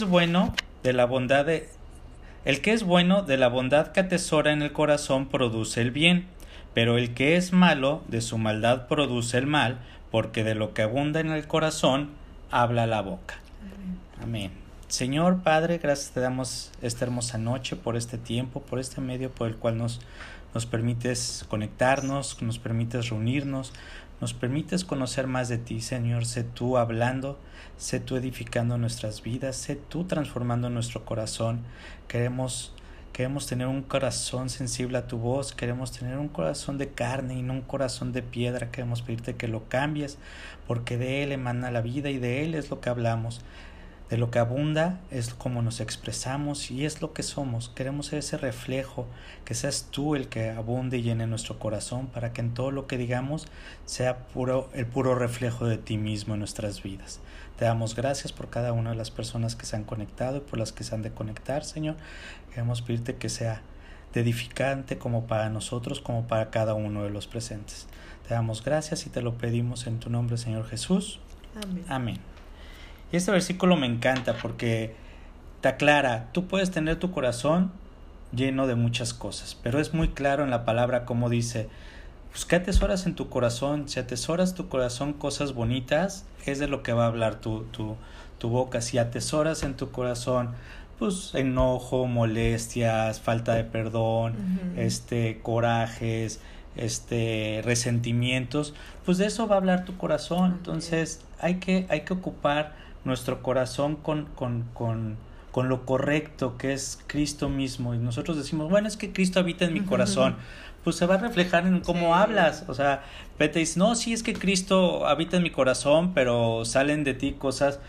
es bueno de la bondad de el que es bueno de la bondad que atesora en el corazón produce el bien, pero el que es malo de su maldad produce el mal, porque de lo que abunda en el corazón habla la boca. Amén. Señor Padre, gracias te damos esta hermosa noche por este tiempo, por este medio por el cual nos, nos permites conectarnos, nos permites reunirnos, nos permites conocer más de ti, Señor. Sé tú hablando, sé tú edificando nuestras vidas, sé tú transformando nuestro corazón. Queremos Queremos tener un corazón sensible a tu voz, queremos tener un corazón de carne y no un corazón de piedra. Queremos pedirte que lo cambies, porque de Él emana la vida y de Él es lo que hablamos. De lo que abunda es como nos expresamos y es lo que somos. Queremos ser ese reflejo, que seas tú el que abunde y llene nuestro corazón para que en todo lo que digamos sea puro, el puro reflejo de ti mismo en nuestras vidas. Te damos gracias por cada una de las personas que se han conectado y por las que se han de conectar, Señor. Queremos pedirte que sea de edificante como para nosotros, como para cada uno de los presentes. Te damos gracias y te lo pedimos en tu nombre, Señor Jesús. Amén. Amén. Y este versículo me encanta porque te aclara, tú puedes tener tu corazón lleno de muchas cosas, pero es muy claro en la palabra como dice, pues ¿qué atesoras en tu corazón? Si atesoras tu corazón cosas bonitas, es de lo que va a hablar tu, tu, tu boca. Si atesoras en tu corazón pues enojo, molestias, falta de perdón, este corajes, este resentimientos, pues de eso va a hablar tu corazón. Entonces, hay que hay que ocupar nuestro corazón con, con, con, con lo correcto que es Cristo mismo. Y nosotros decimos, bueno, es que Cristo habita en mi corazón. Pues se va a reflejar en cómo hablas. O sea, vete y dice, no, sí es que Cristo habita en mi corazón, pero salen de ti cosas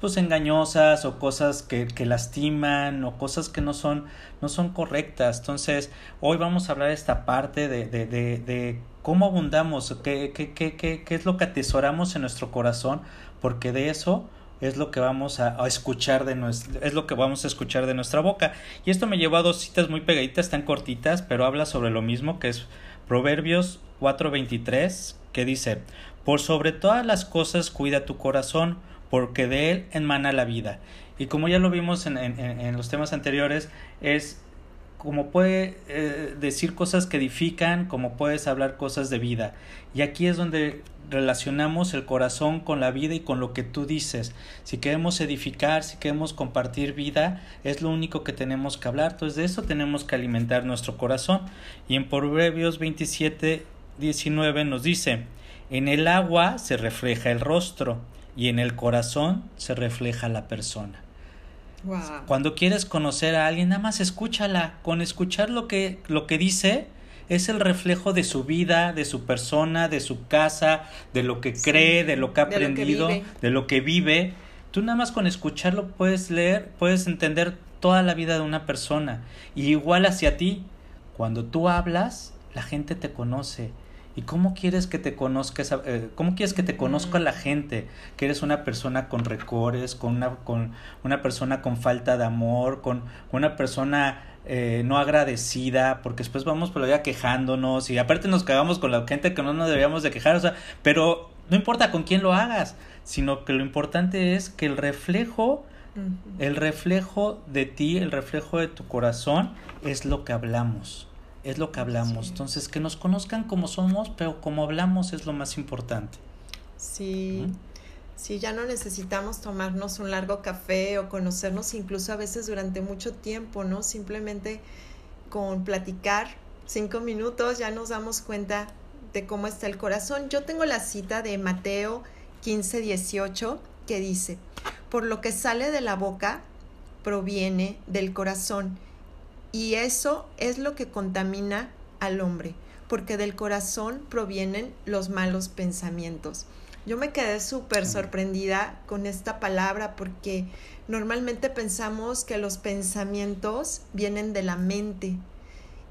pues engañosas o cosas que, que, lastiman o cosas que no son, no son correctas. Entonces, hoy vamos a hablar de esta parte de, de, de, de cómo abundamos, qué, qué, qué, qué, es lo que atesoramos en nuestro corazón, porque de eso es lo que vamos a, escuchar de nuestra, es lo que vamos a escuchar de nuestra boca. Y esto me llevó a dos citas muy pegaditas, tan cortitas, pero habla sobre lo mismo, que es Proverbios 4:23, que dice, por sobre todas las cosas cuida tu corazón, porque de él emana la vida. Y como ya lo vimos en, en, en los temas anteriores, es como puede eh, decir cosas que edifican, como puedes hablar cosas de vida. Y aquí es donde relacionamos el corazón con la vida y con lo que tú dices. Si queremos edificar, si queremos compartir vida, es lo único que tenemos que hablar. Entonces de eso tenemos que alimentar nuestro corazón. Y en Proverbios 27, 19 nos dice, en el agua se refleja el rostro y en el corazón se refleja la persona. Cuando quieres conocer a alguien, nada más escúchala. Con escuchar lo que, lo que dice, es el reflejo de su vida, de su persona, de su casa, de lo que cree, de lo que ha aprendido, de lo que vive. Tú nada más con escucharlo puedes leer, puedes entender toda la vida de una persona. Y igual hacia ti, cuando tú hablas, la gente te conoce. ¿Y cómo quieres que te conozca eh, cómo quieres que te conozca la gente? Que eres una persona con recores, con una, con una persona con falta de amor, con una persona eh, no agradecida, porque después vamos por la vida quejándonos y aparte nos cagamos con la gente que no nos deberíamos de quejar, o sea, pero no importa con quién lo hagas, sino que lo importante es que el reflejo, el reflejo de ti, el reflejo de tu corazón es lo que hablamos, es lo que hablamos. Entonces, que nos conozcan como somos, pero como hablamos es lo más importante. Sí. Sí, ya no necesitamos tomarnos un largo café o conocernos incluso a veces durante mucho tiempo, ¿no? Simplemente con platicar cinco minutos ya nos damos cuenta de cómo está el corazón. Yo tengo la cita de Mateo 15, 18 que dice, por lo que sale de la boca proviene del corazón y eso es lo que contamina al hombre, porque del corazón provienen los malos pensamientos. Yo me quedé súper sorprendida con esta palabra porque normalmente pensamos que los pensamientos vienen de la mente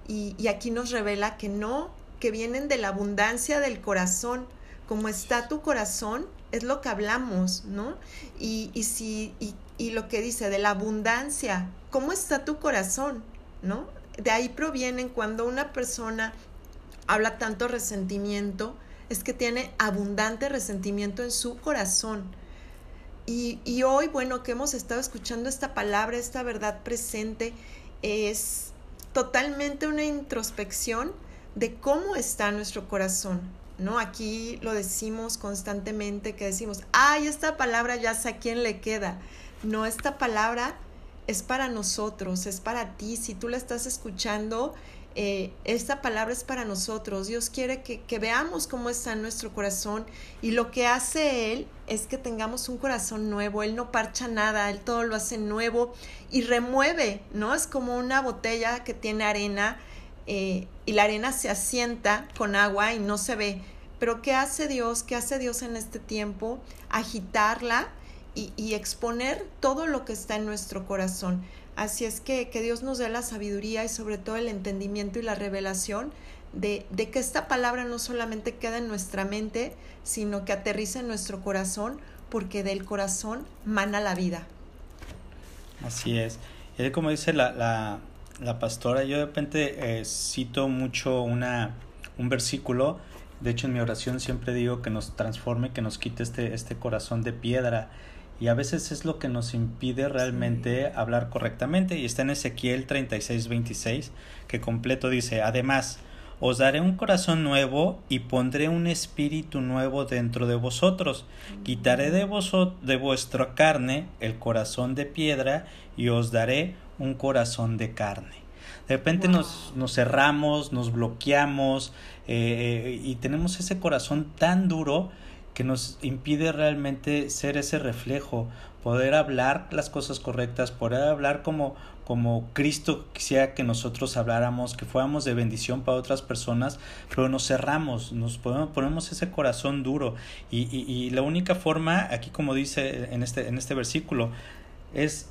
y, y, aquí nos revela que no, que vienen de la abundancia del corazón. Como está tu corazón, es lo que hablamos, ¿no? Y, y, si, y, y lo que dice de la abundancia, ¿cómo está tu corazón? ¿No? De ahí provienen cuando una persona habla tanto resentimiento, es que tiene abundante resentimiento en su corazón. Y, y hoy, bueno, que hemos estado escuchando esta palabra, esta verdad presente, es totalmente una introspección de cómo está nuestro corazón, ¿no? Aquí lo decimos constantemente, que decimos, ay, esta palabra ya sé a quién le queda. No, esta palabra es para nosotros, es para ti. Si tú la estás escuchando, eh, esta palabra es para nosotros. Dios quiere que, veamos cómo está nuestro corazón y lo que hace Él es que tengamos un corazón nuevo. Él no parcha nada, Él todo lo hace nuevo y remueve, ¿no? Es como una botella que tiene arena eh, y la arena se asienta con agua y no se ve. Pero ¿qué hace Dios? ¿Qué hace Dios en este tiempo? Agitarla y, exponer todo lo que está en nuestro corazón. Así es que que Dios nos dé la sabiduría y sobre todo el entendimiento y la revelación de, de, que esta palabra no solamente queda en nuestra mente, sino que aterriza en nuestro corazón, porque del corazón mana la vida. Así es. Y como dice la, la, la pastora, yo de repente eh, cito mucho una, un versículo, de hecho en mi oración siempre digo que nos transforme, que nos quite este, este corazón de piedra. Y a veces es lo que nos impide realmente sí. hablar correctamente. Y está en Ezequiel 36, 26, que completo dice, además, os daré un corazón nuevo y pondré un espíritu nuevo dentro de vosotros. Quitaré de, vosot de vuestra carne el corazón de piedra y os daré un corazón de carne. De repente wow. nos, nos, cerramos, nos bloqueamos eh, y tenemos ese corazón tan duro que nos impide realmente ser ese reflejo, poder hablar las cosas correctas, poder hablar como, como Cristo quisiera que nosotros habláramos, que fuéramos de bendición para otras personas, pero nos cerramos, nos ponemos, ponemos ese corazón duro. Y, y, la única forma, aquí como dice en este, en este versículo, es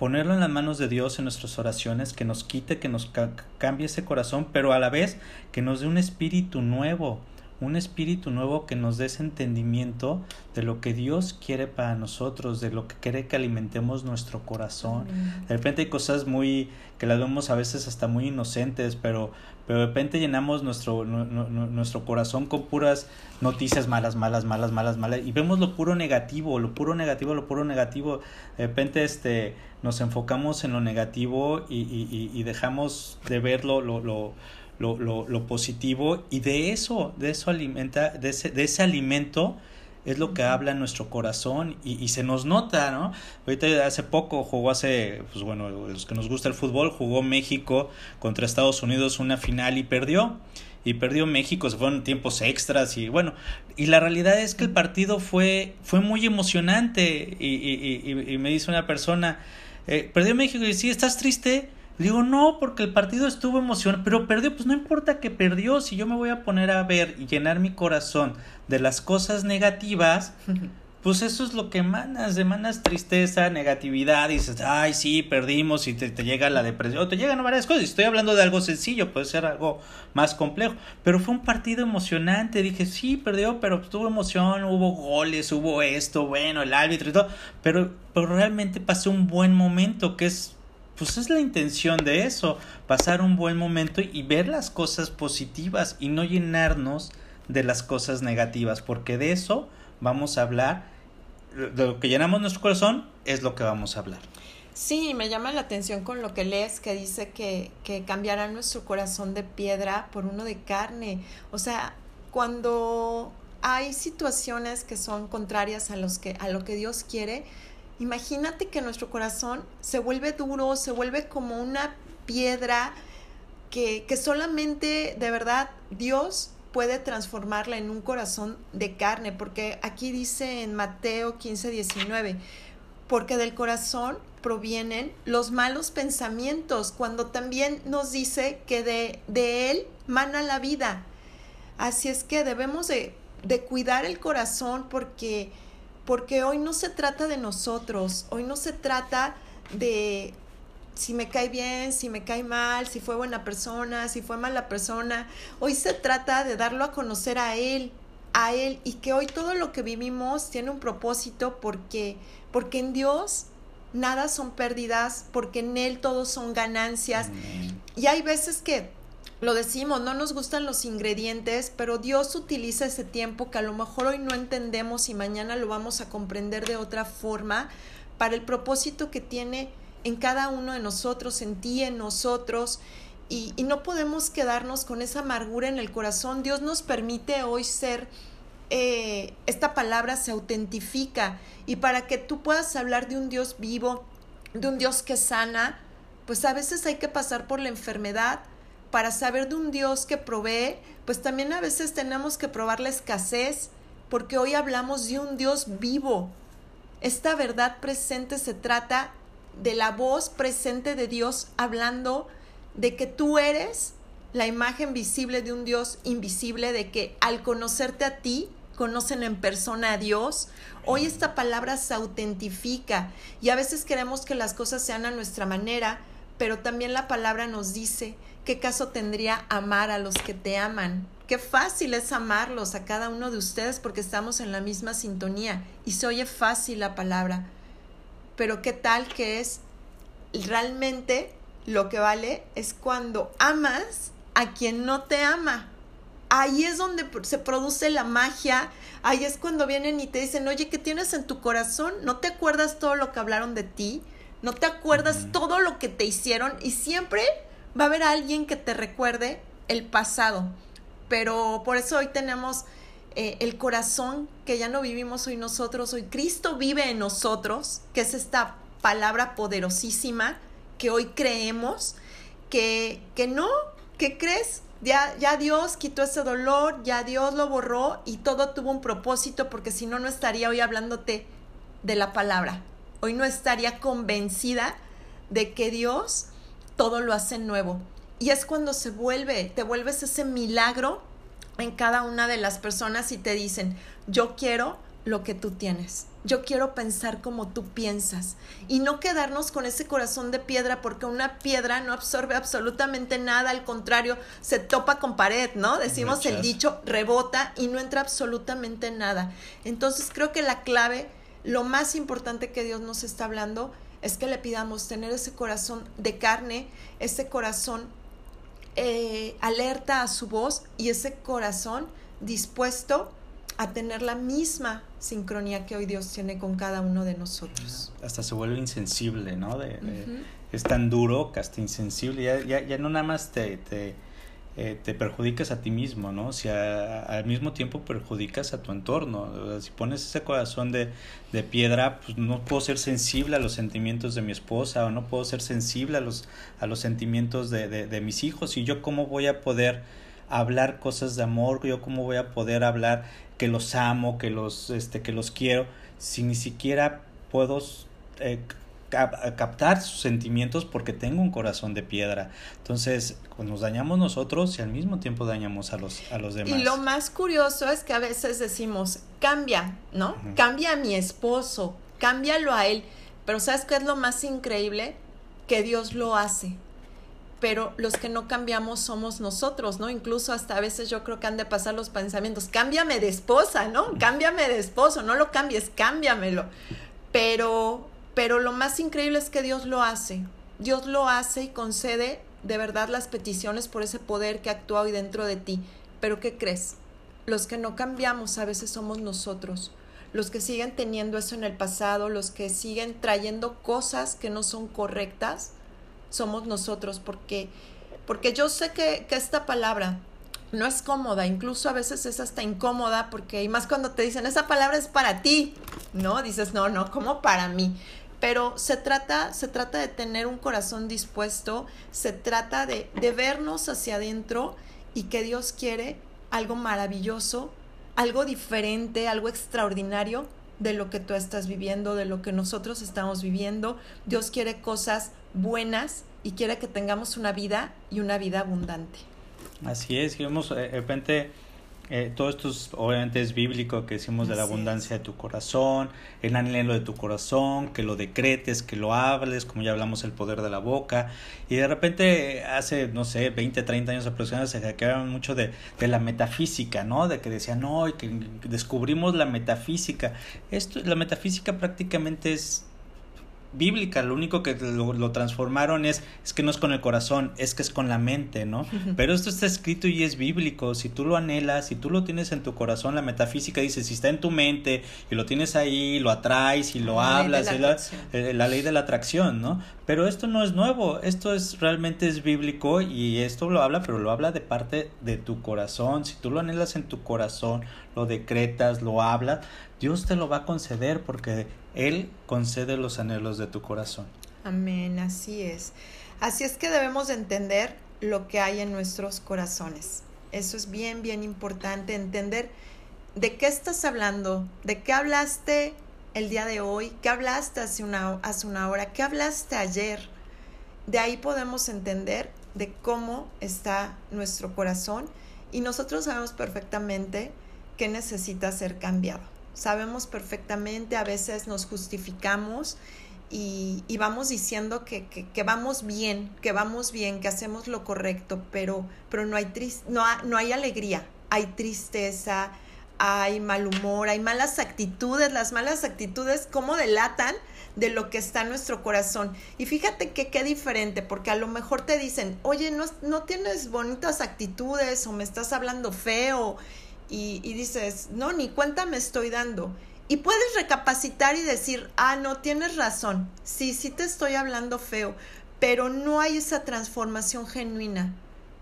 ponerlo en las manos de Dios en nuestras oraciones, que nos quite, que nos ca cambie ese corazón, pero a la vez que nos dé un espíritu nuevo, un espíritu nuevo que nos dé ese entendimiento de lo que Dios quiere para nosotros, de lo que quiere que alimentemos nuestro corazón. De repente hay cosas muy que las vemos a veces hasta muy inocentes, pero, pero de repente llenamos nuestro, no, no, nuestro corazón con puras noticias malas, malas, malas, malas, malas, y vemos lo puro negativo, lo puro negativo, lo puro negativo. De repente este, nos enfocamos en lo negativo y, y, y dejamos de ver lo, lo, lo lo, lo, lo, positivo y de eso, de eso alimenta, de ese, de ese alimento es lo que habla en nuestro corazón y, y, se nos nota, ¿no? Ahorita hace poco jugó hace, pues bueno, los que nos gusta el fútbol, jugó México contra Estados Unidos una final y perdió. Y perdió México, se fueron tiempos extras y bueno, y la realidad es que el partido fue, fue muy emocionante y, y, y me dice una persona, eh, perdió México y sí, ¿estás triste? Digo, no, porque el partido estuvo emocionante, pero perdió, pues no importa que perdió, si yo me voy a poner a ver y llenar mi corazón de las cosas negativas, pues eso es lo que emanas, emanas tristeza, negatividad, y dices, ay, sí, perdimos, y te, te llega la depresión, o te llegan varias cosas, estoy hablando de algo sencillo, puede ser algo más complejo, pero fue un partido emocionante, dije, sí, perdió, pero tuvo emoción, hubo goles, hubo esto, bueno, el árbitro y todo, pero, pero realmente pasé un buen momento, que es pues es la intención de eso, pasar un buen momento y ver las cosas positivas y no llenarnos de las cosas negativas, porque de eso vamos a hablar, de lo que llenamos nuestro corazón es lo que vamos a hablar. Sí, me llama la atención con lo que lees, que dice que, que cambiará nuestro corazón de piedra por uno de carne. O sea, cuando hay situaciones que son contrarias a, los que, a lo que Dios quiere, Imagínate que nuestro corazón se vuelve duro, se vuelve como una piedra que, que solamente de verdad Dios puede transformarla en un corazón de carne, porque aquí dice en Mateo 15, 19, porque del corazón provienen los malos pensamientos, cuando también nos dice que de, de él mana la vida. Así es que debemos de, de cuidar el corazón porque porque hoy no se trata de nosotros, hoy no se trata de si me cae bien, si me cae mal, si fue buena persona, si fue mala persona. Hoy se trata de darlo a conocer a Él, a Él, y que hoy todo lo que vivimos tiene un propósito porque, porque en Dios nada son pérdidas, porque en Él todos son ganancias. Y hay veces que lo decimos, no nos gustan los ingredientes, pero Dios utiliza ese tiempo que a lo mejor hoy no entendemos y mañana lo vamos a comprender de otra forma para el propósito que tiene en cada uno de nosotros, en ti, en nosotros. Y, no podemos quedarnos con esa amargura en el corazón. Dios nos permite hoy ser, eh, esta palabra se autentifica. Y para que tú puedas hablar de un Dios vivo, de un Dios que sana, pues a veces hay que pasar por la enfermedad, para saber de un Dios que provee, pues también a veces tenemos que probar la escasez, porque hoy hablamos de un Dios vivo. Esta verdad presente se trata de la voz presente de Dios hablando de que tú eres la imagen visible de un Dios invisible, de que al conocerte a ti, conocen en persona a Dios. Hoy esta palabra se autentifica y a veces queremos que las cosas sean a nuestra manera, pero también la palabra nos dice ¿Qué caso tendría amar a los que te aman? Qué fácil es amarlos a cada uno de ustedes porque estamos en la misma sintonía y se oye fácil la palabra. Pero qué tal que es realmente lo que vale es cuando amas a quien no te ama. Ahí es donde se produce la magia, ahí es cuando vienen y te dicen, oye, ¿qué tienes en tu corazón? ¿No te acuerdas todo lo que hablaron de ti? ¿No te acuerdas todo lo que te hicieron? Y siempre va a haber alguien que te recuerde el pasado. Pero por eso hoy tenemos eh, el corazón que ya no vivimos hoy nosotros, hoy Cristo vive en nosotros, que es esta palabra poderosísima que hoy creemos, que, que no, que crees, ya, ya Dios quitó ese dolor, ya Dios lo borró y todo tuvo un propósito, porque si no, no estaría hoy hablándote de la palabra. Hoy no estaría convencida de que Dios todo lo hace nuevo. Y es cuando se vuelve, te vuelves ese milagro en cada una de las personas y te dicen, yo quiero lo que tú tienes. Yo quiero pensar como tú piensas y no quedarnos con ese corazón de piedra porque una piedra no absorbe absolutamente nada, al contrario, se topa con pared, ¿no? Decimos el dicho, rebota y no entra absolutamente nada. Entonces creo que la clave, lo más importante que Dios nos está hablando es que le pidamos tener ese corazón de carne, ese corazón eh, alerta a su voz y ese corazón dispuesto a tener la misma sincronía que hoy Dios tiene con cada uno de nosotros. Hasta se vuelve insensible, ¿no? De, Es tan duro que hasta insensible, ya, ya, ya no nada más te, te eh, te perjudicas a ti mismo, ¿no? Si al mismo tiempo perjudicas a tu entorno. Si pones ese corazón de, de, piedra, pues no puedo ser sensible a los sentimientos de mi esposa o no puedo ser sensible a los, a los sentimientos de, de, de mis hijos. Y yo cómo voy a poder hablar cosas de amor, yo cómo voy a poder hablar que los amo, que los, este, que los quiero, si ni siquiera puedo eh, captar sus sentimientos porque tengo un corazón de piedra. Entonces, pues, nos dañamos nosotros y al mismo tiempo dañamos a los, a los demás. Y lo más curioso es que a veces decimos, cambia, ¿no? Cambia a mi esposo, cámbialo a él. Pero ¿sabes qué es lo más increíble? Que Dios lo hace. Pero los que no cambiamos somos nosotros, ¿no? Incluso hasta a veces yo creo que han de pasar los pensamientos, cámbiame de esposa, ¿no? Cámbiame de esposo, no lo cambies, cámbiamelo. Pero pero lo más increíble es que Dios lo hace. Dios lo hace y concede de verdad las peticiones por ese poder que actúa hoy dentro de ti. Pero ¿qué crees? Los que no cambiamos a veces somos nosotros. Los que siguen teniendo eso en el pasado, los que siguen trayendo cosas que no son correctas, somos nosotros. Porque, porque yo sé que, que esta palabra no es cómoda, incluso a veces es hasta incómoda porque, y más cuando te dicen, esa palabra es para ti, ¿no? Dices, no, no, como para mí pero se trata, se trata de tener un corazón dispuesto, se trata de, de vernos hacia adentro y que Dios quiere algo maravilloso, algo diferente, algo extraordinario de lo que tú estás viviendo, de lo que nosotros estamos viviendo. Dios quiere cosas buenas y quiere que tengamos una vida y una vida abundante. Así es, que vemos eh, de repente eh, todo esto obviamente es bíblico, que decimos de la abundancia de tu corazón, el anhelo de tu corazón, que lo decretes, que lo hables, como ya hablamos, el poder de la boca. Y de repente, hace, no sé, 20, 30 años aproximadamente, se hackeaban mucho de, de la metafísica, ¿no? De que decían, no, y que descubrimos la metafísica. Esto, la metafísica prácticamente es bíblica, lo único que lo, transformaron es, es que no es con el corazón, es que es con la mente, ¿no? Pero esto está escrito y es bíblico, si tú lo anhelas, si tú lo tienes en tu corazón, la metafísica dice, si está en tu mente y lo tienes ahí, lo atraes y lo hablas, la, eh, la, ley de la atracción, ¿no? Pero esto no es nuevo, esto es realmente es bíblico y esto lo habla, pero lo habla de parte de tu corazón, si tú lo anhelas en tu corazón, lo decretas, lo hablas, Dios te lo va a conceder porque Él concede los anhelos de tu corazón. Amén, así es. Así es que debemos entender lo que hay en nuestros corazones. Eso es bien, bien importante, entender de qué estás hablando, de qué hablaste el día de hoy, qué hablaste hace una, hace una hora, qué hablaste ayer. De ahí podemos entender de cómo está nuestro corazón y nosotros sabemos perfectamente qué necesita ser cambiado sabemos perfectamente, a veces nos justificamos y, vamos diciendo que, que, vamos bien, que vamos bien, que hacemos lo correcto, pero, pero no, hay no, no hay alegría, hay tristeza, hay mal humor, hay malas actitudes, las malas actitudes como delatan de lo que está en nuestro corazón. Y fíjate que qué diferente, porque a lo mejor te dicen, oye, no, no tienes bonitas actitudes o me estás hablando feo y, dices, no, ni cuenta me estoy dando. Y puedes recapacitar y decir, ah, no, tienes razón, sí, sí te estoy hablando feo, pero no hay esa transformación genuina,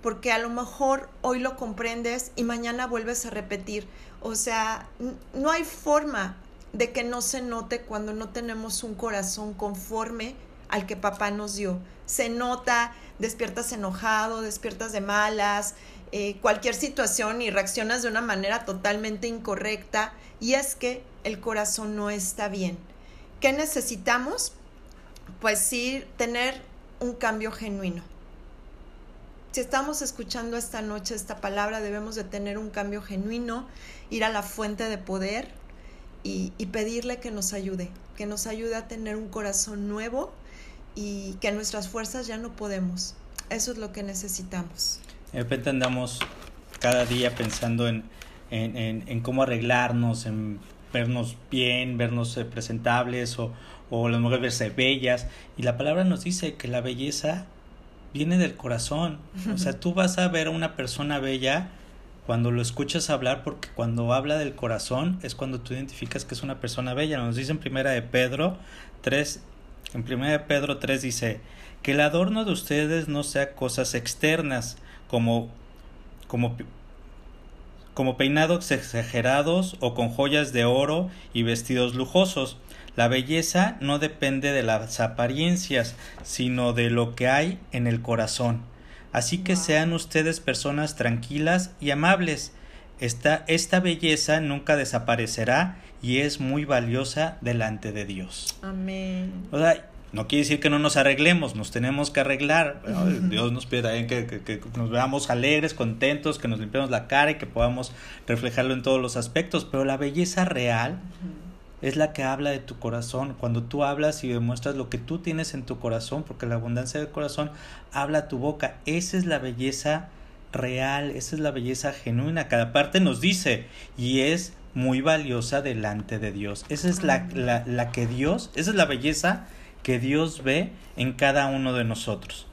porque a lo mejor hoy lo comprendes y mañana vuelves a repetir. O sea, no hay forma de que no se note cuando no tenemos un corazón conforme al que papá nos dio. Se nota, despiertas enojado, despiertas de malas, eh, cualquier situación y reaccionas de una manera totalmente incorrecta y es que el corazón no está bien. ¿Qué necesitamos? Pues sí, tener un cambio genuino. Si estamos escuchando esta noche esta palabra, debemos de tener un cambio genuino, ir a la fuente de poder y, y pedirle que nos ayude, que nos ayude a tener un corazón nuevo y que nuestras fuerzas ya no podemos. Eso es lo que necesitamos. De repente andamos cada día pensando en, en, cómo arreglarnos, en vernos bien, vernos presentables o, o las mujeres verse bellas. Y la palabra nos dice que la belleza viene del corazón. O sea, tú vas a ver a una persona bella cuando lo escuchas hablar, porque cuando habla del corazón es cuando tú identificas que es una persona bella. Nos dice en primera de Pedro 3, en primera de Pedro 3 dice, que el adorno de ustedes no sea cosas externas, como, como, como peinados exagerados o con joyas de oro y vestidos lujosos. La belleza no depende de las apariencias, sino de lo que hay en el corazón. Así que sean ustedes personas tranquilas y amables. Esta, esta belleza nunca desaparecerá y es muy valiosa delante de Dios. Amén. No quiere decir que no nos arreglemos, nos tenemos que arreglar. Dios nos pide también que, nos veamos alegres, contentos, que nos limpiemos la cara y que podamos reflejarlo en todos los aspectos. Pero la belleza real es la que habla de tu corazón. Cuando tú hablas y demuestras lo que tú tienes en tu corazón, porque la abundancia del corazón habla tu boca. Esa es la belleza real, esa es la belleza genuina. Cada parte nos dice y es muy valiosa delante de Dios. Esa es la, la, la que Dios, esa es la belleza que Dios ve en cada uno de nosotros.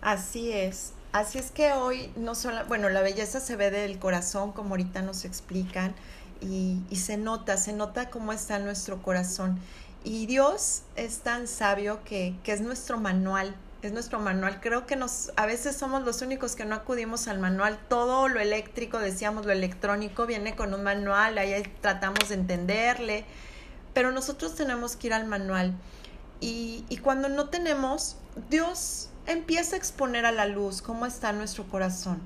Así es. Así es que hoy no solo, bueno, la belleza se ve del corazón, como ahorita nos explican, y, se nota, se nota cómo está nuestro corazón. Y Dios es tan sabio que, que es nuestro manual, es nuestro manual. Creo que nos, a veces somos los únicos que no acudimos al manual. Todo lo eléctrico, decíamos, lo electrónico viene con un manual, ahí tratamos de entenderle, pero nosotros tenemos que ir al manual. Y, cuando no tenemos, Dios empieza a exponer a la luz cómo está nuestro corazón,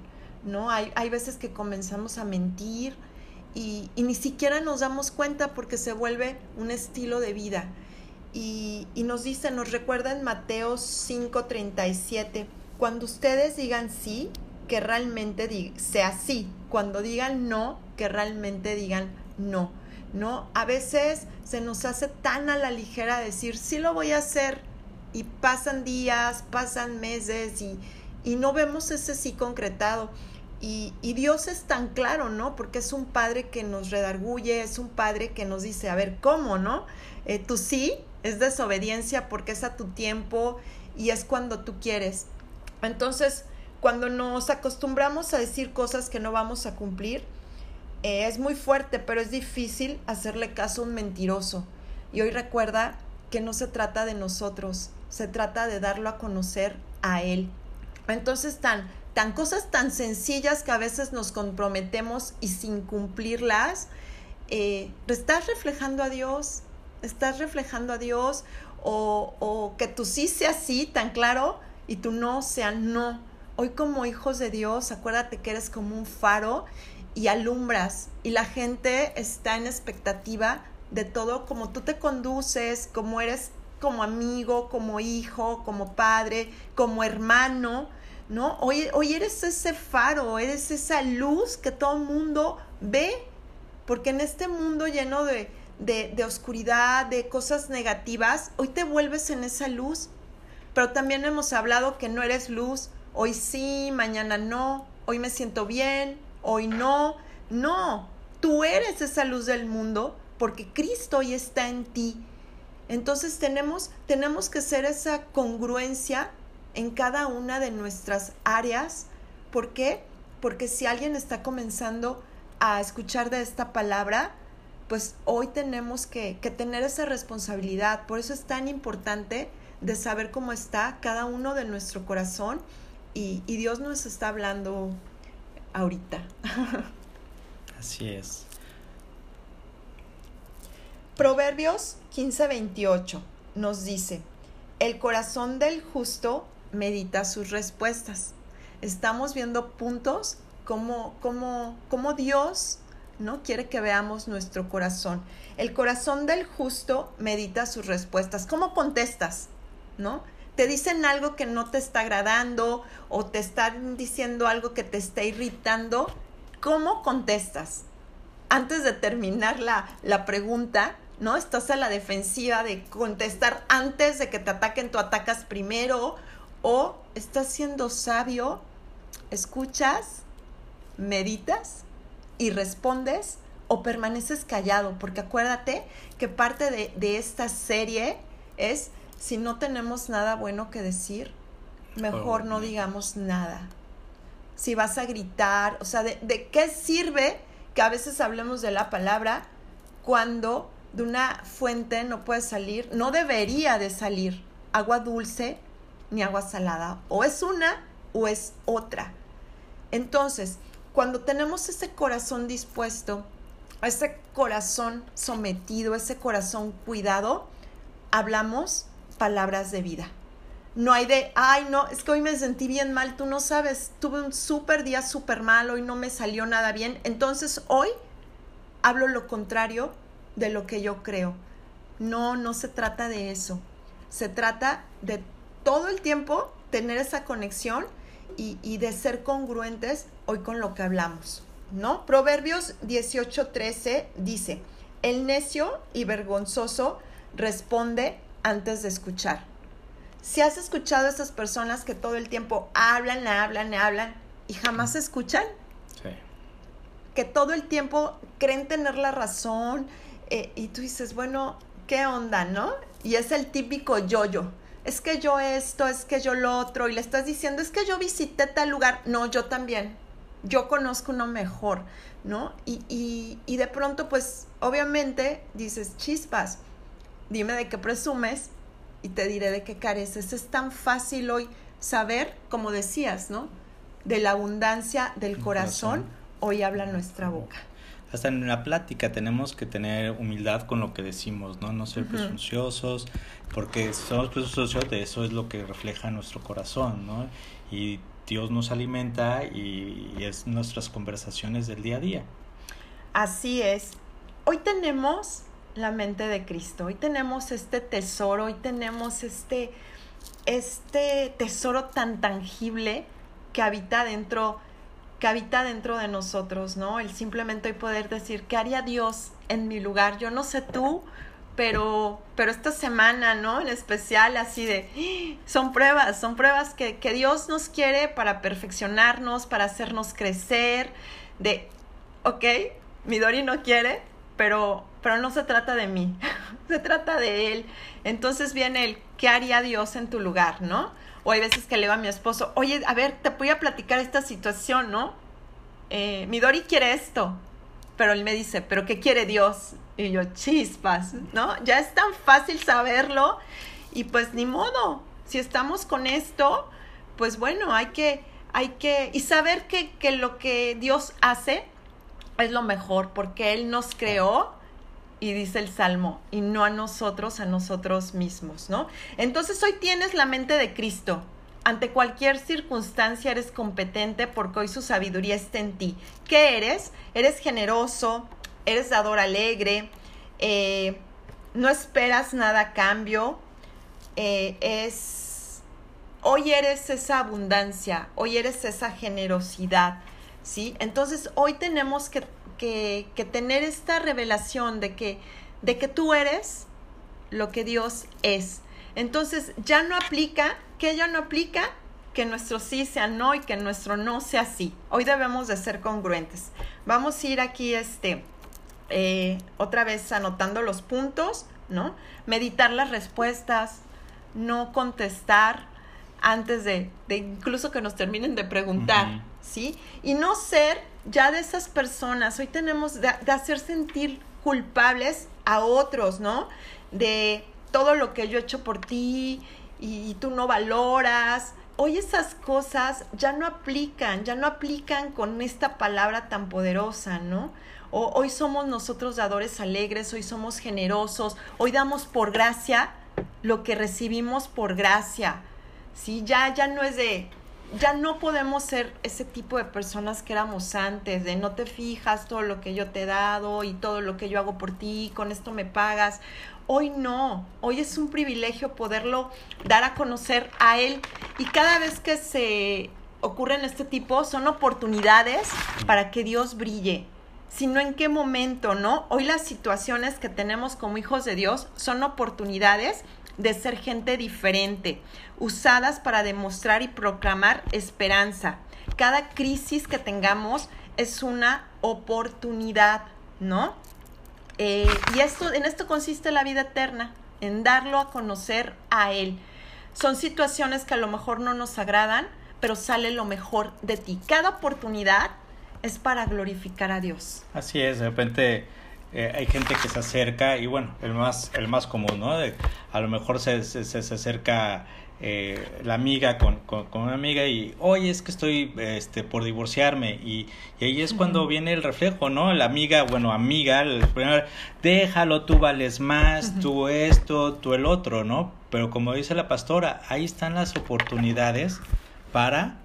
¿no? Hay, hay veces que comenzamos a mentir y, ni siquiera nos damos cuenta porque se vuelve un estilo de vida. Y, nos dice, nos recuerda en Mateo 5:37, cuando ustedes digan sí, que realmente sea sí, cuando digan no, que realmente digan no ¿no? A veces se nos hace tan a la ligera decir, sí lo voy a hacer, y pasan días, pasan meses y, y no vemos ese sí concretado. Y, Dios es tan claro, ¿no? Porque es un padre que nos redarguye, es un padre que nos dice, a ver, ¿cómo, no? Eh, tú sí, es desobediencia porque es a tu tiempo y es cuando tú quieres. Entonces, cuando nos acostumbramos a decir cosas que no vamos a cumplir, eh, es muy fuerte, pero es difícil hacerle caso a un mentiroso. Y hoy recuerda que no se trata de nosotros, se trata de darlo a conocer a Él. Entonces, tan, tan cosas tan sencillas que a veces nos comprometemos y sin cumplirlas, eh, ¿estás reflejando a Dios? ¿Estás reflejando a Dios? O, o que tu sí sea sí, tan claro, y tu no sea no. Hoy como hijos de Dios, acuérdate que eres como un faro y alumbras y la gente está en expectativa de todo, como tú te conduces, como eres como amigo, como hijo, como padre, como hermano, ¿no? Hoy, hoy eres ese faro, eres esa luz que todo mundo ve, porque en este mundo lleno de, de, de oscuridad, de cosas negativas, hoy te vuelves en esa luz, pero también hemos hablado que no eres luz, hoy sí, mañana no, hoy me siento bien, hoy no, no, tú eres esa luz del mundo porque Cristo hoy está en ti. Entonces tenemos, tenemos que ser esa congruencia en cada una de nuestras áreas. ¿Por qué? Porque si alguien está comenzando a escuchar de esta palabra, pues hoy tenemos que, que, tener esa responsabilidad. Por eso es tan importante de saber cómo está cada uno de nuestro corazón y, y Dios nos está hablando ahorita. Así es. Proverbios 15:28 nos dice, el corazón del justo medita sus respuestas. Estamos viendo puntos como, como, como Dios ¿no? Quiere que veamos nuestro corazón. El corazón del justo medita sus respuestas. ¿Cómo contestas? ¿No? Te dicen algo que no te está agradando o te están diciendo algo que te está irritando. ¿Cómo contestas? Antes de terminar la, la pregunta, ¿no? Estás a la defensiva de contestar antes de que te ataquen, tú atacas primero, o estás siendo sabio, escuchas, meditas y respondes o permaneces callado, porque acuérdate que parte de, de esta serie es, si no tenemos nada bueno que decir, mejor no digamos nada. Si vas a gritar, o sea, ¿de, de qué sirve que a veces hablemos de la palabra cuando de una fuente no puede salir, no debería de salir agua dulce ni agua salada. O es una o es otra. Entonces, cuando tenemos ese corazón dispuesto, ese corazón sometido, ese corazón cuidado, hablamos palabras de vida. No hay de, ay, no, es que hoy me sentí bien mal, tú no sabes, tuve un súper día súper mal, hoy no me salió nada bien. Entonces, hoy hablo lo contrario de lo que yo creo. No, no se trata de eso. Se trata de todo el tiempo tener esa conexión y, de ser congruentes hoy con lo que hablamos. ¿No? Proverbios 18:13 dice, el necio y vergonzoso responde antes de escuchar. Si has escuchado a esas personas que todo el tiempo hablan, hablan, hablan y jamás escuchan, que todo el tiempo creen tener la razón, eh, y tú dices, bueno, ¿qué onda, no? Y es el típico yo-yo. Es que yo esto, es que yo lo otro, y le estás diciendo, es que yo visité tal lugar. No, yo también. Yo conozco uno mejor, ¿no? Y, y, y de pronto, pues, obviamente, dices, chispas, dime de qué presumes y te diré de qué careces. Es tan fácil hoy saber, como decías, ¿no? De la abundancia del corazón, corazón, hoy habla nuestra boca hasta en la plática tenemos que tener humildad con lo que decimos, ¿no? No ser presunciosos, porque si somos presunciosos, de eso es lo que refleja nuestro corazón, ¿no? Y Dios nos alimenta y, y es nuestras conversaciones del día a día. Así es. Hoy tenemos la mente de Cristo, hoy tenemos este tesoro, hoy tenemos este, este tesoro tan tangible que habita dentro que habita dentro de nosotros, ¿no? El simplemente hoy poder decir, ¿qué haría Dios en mi lugar? Yo no sé tú, pero, pero esta semana, ¿no? En especial, así de, son pruebas, son pruebas que, que Dios nos quiere para perfeccionarnos, para hacernos crecer, de, ok, mi Dori no quiere, pero, pero no se trata de mí, se trata de Él. Entonces viene el, ¿qué haría Dios en tu lugar, no? O hay veces que le digo a mi esposo, oye, a ver, te voy a platicar esta situación, ¿no? Eh, mi Dori quiere esto, pero él me dice, ¿pero qué quiere Dios? Y yo, chispas, ¿no? Ya es tan fácil saberlo y pues ni modo, si estamos con esto, pues bueno, hay que, hay que, y saber que, que lo que Dios hace es lo mejor, porque Él nos creó y dice el Salmo, y no a nosotros, a nosotros mismos, ¿no? Entonces hoy tienes la mente de Cristo. Ante cualquier circunstancia eres competente porque hoy su sabiduría está en ti. ¿Qué eres? Eres generoso, eres dador alegre, eh, no esperas nada a cambio, eh, es, hoy eres esa abundancia, hoy eres esa generosidad, ¿sí? Entonces hoy tenemos que que, tener esta revelación de que, de que tú eres lo que Dios es. Entonces ya no aplica, que ya no aplica que nuestro sí sea no y que nuestro no sea sí. Hoy debemos de ser congruentes. Vamos a ir aquí, este, eh, otra vez anotando los puntos, ¿no? Meditar las respuestas, no contestar antes de, de incluso que nos terminen de preguntar, ¿sí? Y no ser ya de esas personas, hoy tenemos de, hacer sentir culpables a otros, ¿no? De todo lo que yo he hecho por ti y, tú no valoras. Hoy esas cosas ya no aplican, ya no aplican con esta palabra tan poderosa, ¿no? Hoy somos nosotros dadores alegres, hoy somos generosos, hoy damos por gracia lo que recibimos por gracia. Sí, ya, ya no es de, ya no podemos ser ese tipo de personas que éramos antes, de no te fijas todo lo que yo te he dado y todo lo que yo hago por ti, con esto me pagas. Hoy no, hoy es un privilegio poderlo dar a conocer a Él y cada vez que se ocurren este tipo son oportunidades para que Dios brille, sino en qué momento, ¿no? Hoy las situaciones que tenemos como hijos de Dios son oportunidades de ser gente diferente, usadas para demostrar y proclamar esperanza. Cada crisis que tengamos es una oportunidad, ¿no? Eh, y esto, en esto consiste la vida eterna, en darlo a conocer a Él. Son situaciones que a lo mejor no nos agradan, pero sale lo mejor de ti. Cada oportunidad es para glorificar a Dios. Así es, de repente eh, hay gente que se acerca y bueno, el más, el más común, ¿no? a lo mejor se, se, se acerca eh, la amiga con, con, una amiga y, oye, es que estoy este, por divorciarme y, y ahí es cuando viene el reflejo, ¿no? La amiga, bueno, amiga, el primer, déjalo, tú vales más, tú esto, tú el otro, ¿no? Pero como dice la pastora, ahí están las oportunidades para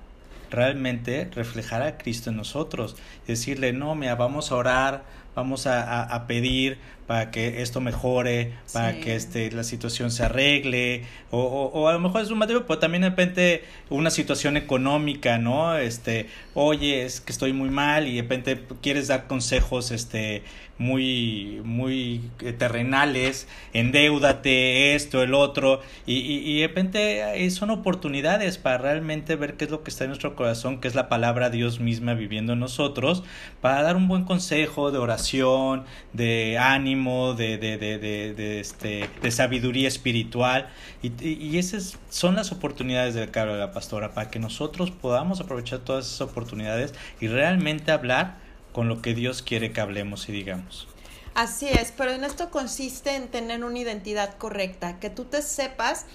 realmente reflejar a Cristo en nosotros. Decirle, no, mira, vamos a orar, vamos a, a, pedir para que esto mejore, para que este, la situación se arregle, o, o, a lo mejor es un material, pero también de repente una situación económica, ¿no? Este, oye, es que estoy muy mal y de repente quieres dar consejos, este, muy, muy terrenales, endeudate, esto, el otro, y, y, y de repente son oportunidades para realmente ver qué es lo que está en nuestro corazón, que es la palabra Dios misma viviendo en nosotros, para dar un buen consejo de oración, de ánimo, de, de, de, de, este, sabiduría espiritual, y, y, esas son las oportunidades del cargo de la pastora, para que nosotros podamos aprovechar todas esas oportunidades y realmente hablar con lo que Dios quiere que hablemos y digamos. Así es, pero en esto consiste en tener una identidad correcta, que tú te sepas,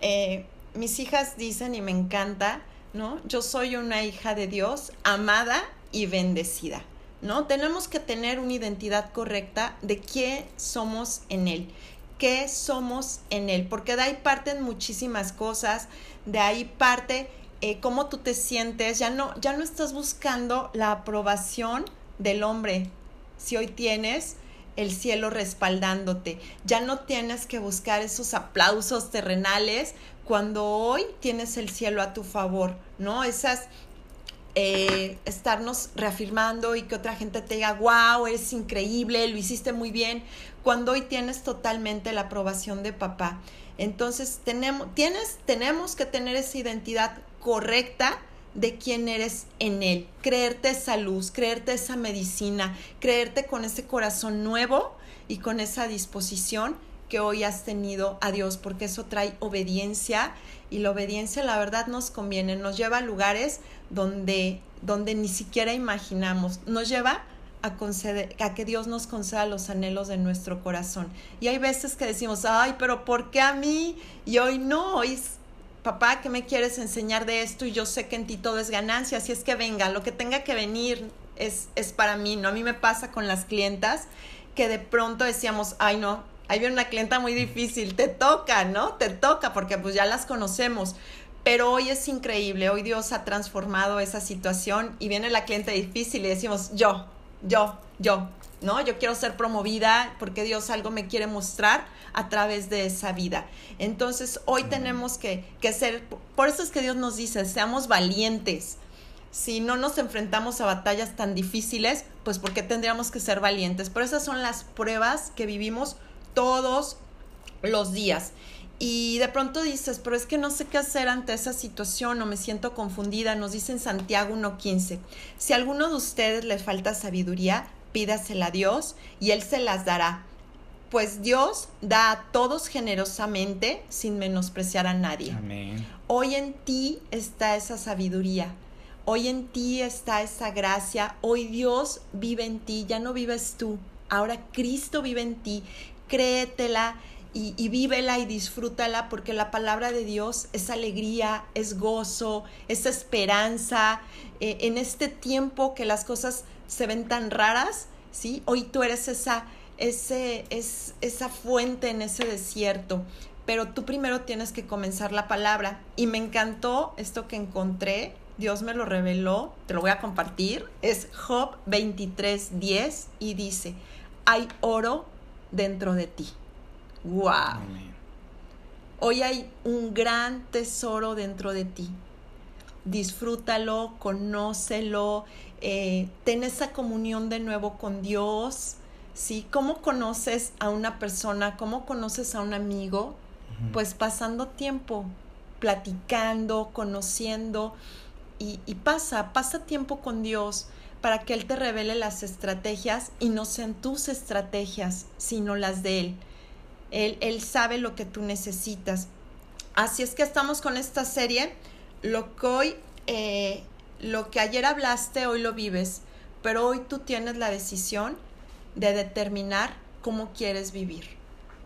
eh, mis hijas dicen y me encanta, ¿no? Yo soy una hija de Dios, amada y bendecida, ¿no? Tenemos que tener una identidad correcta de quién somos en Él, qué somos en Él, porque de ahí parten muchísimas cosas, de ahí parte eh, cómo tú te sientes, ya no, ya no estás buscando la aprobación del hombre. Si hoy tienes el cielo respaldándote, ya no tienes que buscar esos aplausos terrenales cuando hoy tienes el cielo a tu favor, ¿no? Esas eh, estarnos reafirmando y que otra gente te diga, wow, eres increíble, lo hiciste muy bien, cuando hoy tienes totalmente la aprobación de papá. Entonces tenemos, tienes, tenemos que tener esa identidad correcta de quién eres en Él, creerte esa luz, creerte esa medicina, creerte con ese corazón nuevo y con esa disposición hoy has tenido a Dios, porque eso trae obediencia y la obediencia la verdad nos conviene, nos lleva a lugares donde, donde ni siquiera imaginamos, nos lleva a, conceder, a que Dios nos conceda los anhelos de nuestro corazón. Y hay veces que decimos, ay, pero ¿por qué a mí? Y hoy no, hoy papá, ¿qué me quieres enseñar de esto? Y yo sé que en ti todo es ganancia, así es que venga, lo que tenga que venir es, es para mí, ¿no? A mí me pasa con las clientas que de pronto decíamos, ay, no, ahí viene una clienta muy difícil, te toca, ¿no? Te toca porque pues ya las conocemos. Pero hoy es increíble, hoy Dios ha transformado esa situación y viene la cliente difícil y decimos, yo, yo, yo, ¿no? Yo quiero ser promovida porque Dios algo me quiere mostrar a través de esa vida. Entonces, hoy tenemos que, que ser, por eso es que Dios nos dice, seamos valientes. Si no nos enfrentamos a batallas tan difíciles, pues porque tendríamos que ser valientes. Pero esas son las pruebas que vivimos todos los días. Y de pronto dices, pero es que no sé qué hacer ante esa situación o me siento confundida. Nos dice en Santiago 1.15, si a alguno de ustedes le falta sabiduría, pídasela a Dios y Él se las dará. Pues Dios da a todos generosamente sin menospreciar a nadie. Amén. Hoy en ti está esa sabiduría. Hoy en ti está esa gracia. Hoy Dios vive en ti. Ya no vives tú. Ahora Cristo vive en ti. Créetela y, y, vívela y disfrútala porque la palabra de Dios es alegría, es gozo, es esperanza. Eh, en este tiempo que las cosas se ven tan raras, ¿sí? Hoy tú eres esa, ese, es, esa fuente en ese desierto, pero tú primero tienes que comenzar la palabra. Y me encantó esto que encontré, Dios me lo reveló, te lo voy a compartir, es Job 23:10 y dice, hay oro dentro de ti. ¡Wow! Hoy hay un gran tesoro dentro de ti. Disfrútalo, conócelo, eh, ten esa comunión de nuevo con Dios, ¿sí? ¿Cómo conoces a una persona? ¿Cómo conoces a un amigo? Pues pasando tiempo, platicando, conociendo y, y, pasa, pasa tiempo con Dios para que Él te revele las estrategias y no sean tus estrategias, sino las de Él. Él, él sabe lo que tú necesitas. Así es que estamos con esta serie, lo que hoy eh, lo que ayer hablaste, hoy lo vives, pero hoy tú tienes la decisión de determinar cómo quieres vivir,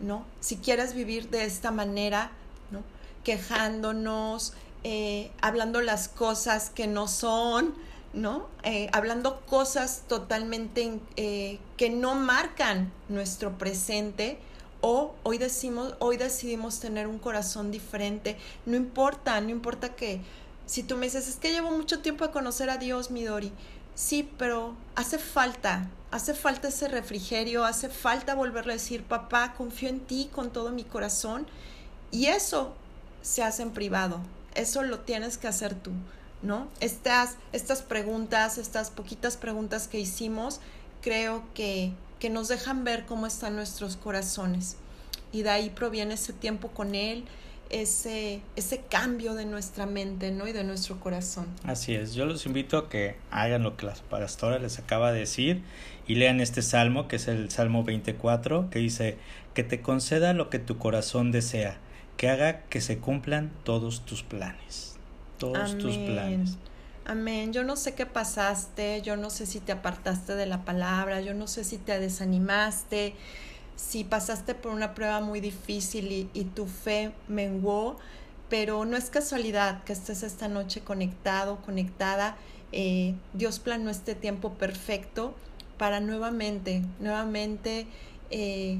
¿no? Si quieres vivir de esta manera, ¿no? Quejándonos, eh, hablando las cosas que no son, ¿no? Eh, hablando cosas totalmente eh, que no marcan nuestro presente, o hoy decimos, hoy decidimos tener un corazón diferente, no importa, no importa que si tú me dices, es que llevo mucho tiempo a conocer a Dios, Midori, sí, pero hace falta, hace falta ese refrigerio, hace falta volverle a decir, papá, confío en ti con todo mi corazón. Y eso se hace en privado, eso lo tienes que hacer tú, ¿no? Estas, estas preguntas, estas poquitas preguntas que hicimos, creo que, que nos dejan ver cómo están nuestros corazones. Y de ahí proviene ese tiempo con Él, ese, ese cambio de nuestra mente ¿no? y de nuestro corazón. Así es, yo los invito a que hagan lo que la pastora les acaba de decir y lean este salmo, que es el Salmo 24, que dice, que te conceda lo que tu corazón desea, que haga que se cumplan todos tus planes, todos tus planes. Amén. Yo no sé qué pasaste, yo no sé si te apartaste de la palabra, yo no sé si te desanimaste, si pasaste por una prueba muy difícil y, tu fe menguó, pero no es casualidad que estés esta noche conectado, conectada. Eh, Dios planeó este tiempo perfecto para nuevamente, nuevamente eh,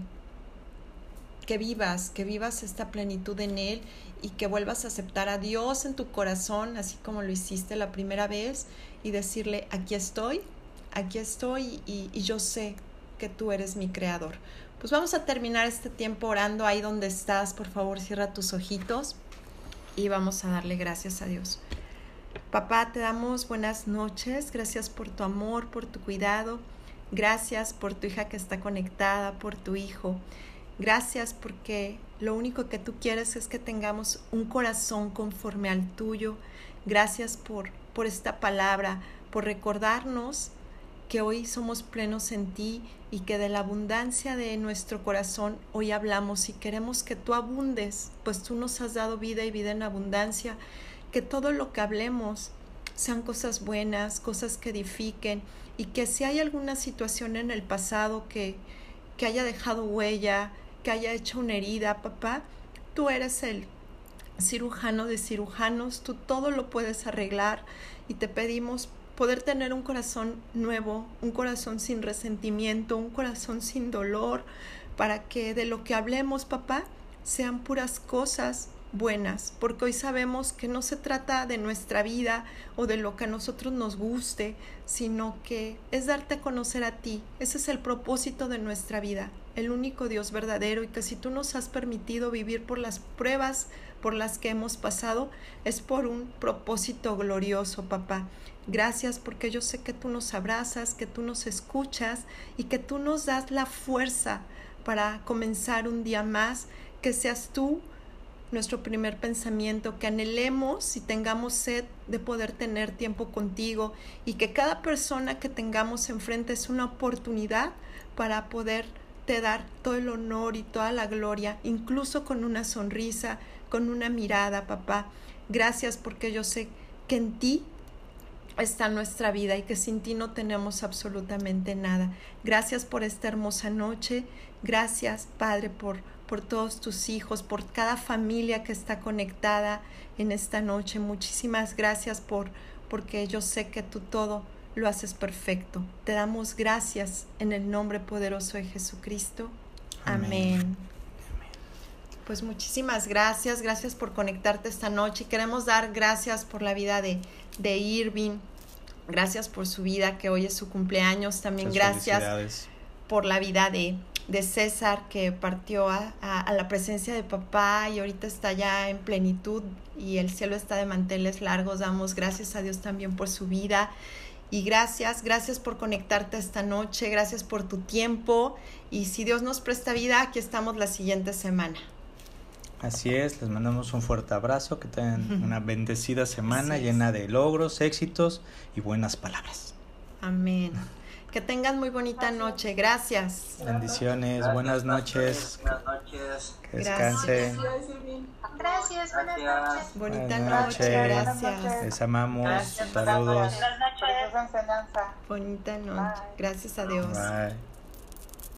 que vivas, que vivas esta plenitud en Él y que vuelvas a aceptar a Dios en tu corazón, así como lo hiciste la primera vez, y decirle, aquí estoy, aquí estoy y, yo sé que tú eres mi creador. Pues vamos a terminar este tiempo orando ahí donde estás. Por favor, cierra tus ojitos y vamos a darle gracias a Dios. Papá, te damos buenas noches. Gracias por tu amor, por tu cuidado. Gracias por tu hija que está conectada, por tu hijo. Gracias porque lo único que tú quieres es que tengamos un corazón conforme al tuyo. Gracias por, por esta palabra, por recordarnos que hoy somos plenos en ti y que de la abundancia de nuestro corazón hoy hablamos y queremos que tú abundes, pues tú nos has dado vida y vida en abundancia, que todo lo que hablemos sean cosas buenas, cosas que edifiquen y que si hay alguna situación en el pasado que, que haya dejado huella, que haya hecho una herida, papá, tú eres el cirujano de cirujanos, tú todo lo puedes arreglar y te pedimos poder tener un corazón nuevo, un corazón sin resentimiento, un corazón sin dolor, para que de lo que hablemos, papá, sean puras cosas buenas, porque hoy sabemos que no se trata de nuestra vida o de lo que a nosotros nos guste, sino que es darte a conocer a ti. Ese es el propósito de nuestra vida, el único Dios verdadero y que si tú nos has permitido vivir por las pruebas por las que hemos pasado, es por un propósito glorioso, papá. Gracias porque yo sé que tú nos abrazas, que tú nos escuchas y que tú nos das la fuerza para comenzar un día más, que seas tú nuestro primer pensamiento, que anhelemos y tengamos sed de poder tener tiempo contigo y que cada persona que tengamos enfrente es una oportunidad para poder te dar todo el honor y toda la gloria, incluso con una sonrisa, con una mirada, papá. Gracias porque yo sé que en ti está nuestra vida y que sin ti no tenemos absolutamente nada. Gracias por esta hermosa noche. Gracias, Padre, por, por todos tus hijos, por cada familia que está conectada en esta noche. Muchísimas gracias por porque yo sé que tú todo lo haces perfecto. Te damos gracias en el nombre poderoso de Jesucristo. Amén. Pues muchísimas gracias, gracias por conectarte esta noche. Queremos dar gracias por la vida de, de Irving, gracias por su vida, que hoy es su cumpleaños. También gracias por la vida de, de César, que partió a, a, la presencia de papá y ahorita está ya en plenitud y el cielo está de manteles largos. Damos gracias a Dios también por su vida. Y gracias, gracias por conectarte esta noche, gracias por tu tiempo. Y si Dios nos presta vida, aquí estamos la siguiente semana. Así es, les mandamos un fuerte abrazo, que tengan una bendecida semana llena de logros, éxitos y buenas palabras. Amén. Que tengan muy bonita noche. Gracias. Bendiciones, buenas noches. Buenas noches. Que descansen. Gracias, buenas noches. Bonita noche, gracias. Les amamos. Gracias, Saludos. Buenas noches. Bonita noche. Gracias a Dios. Bye.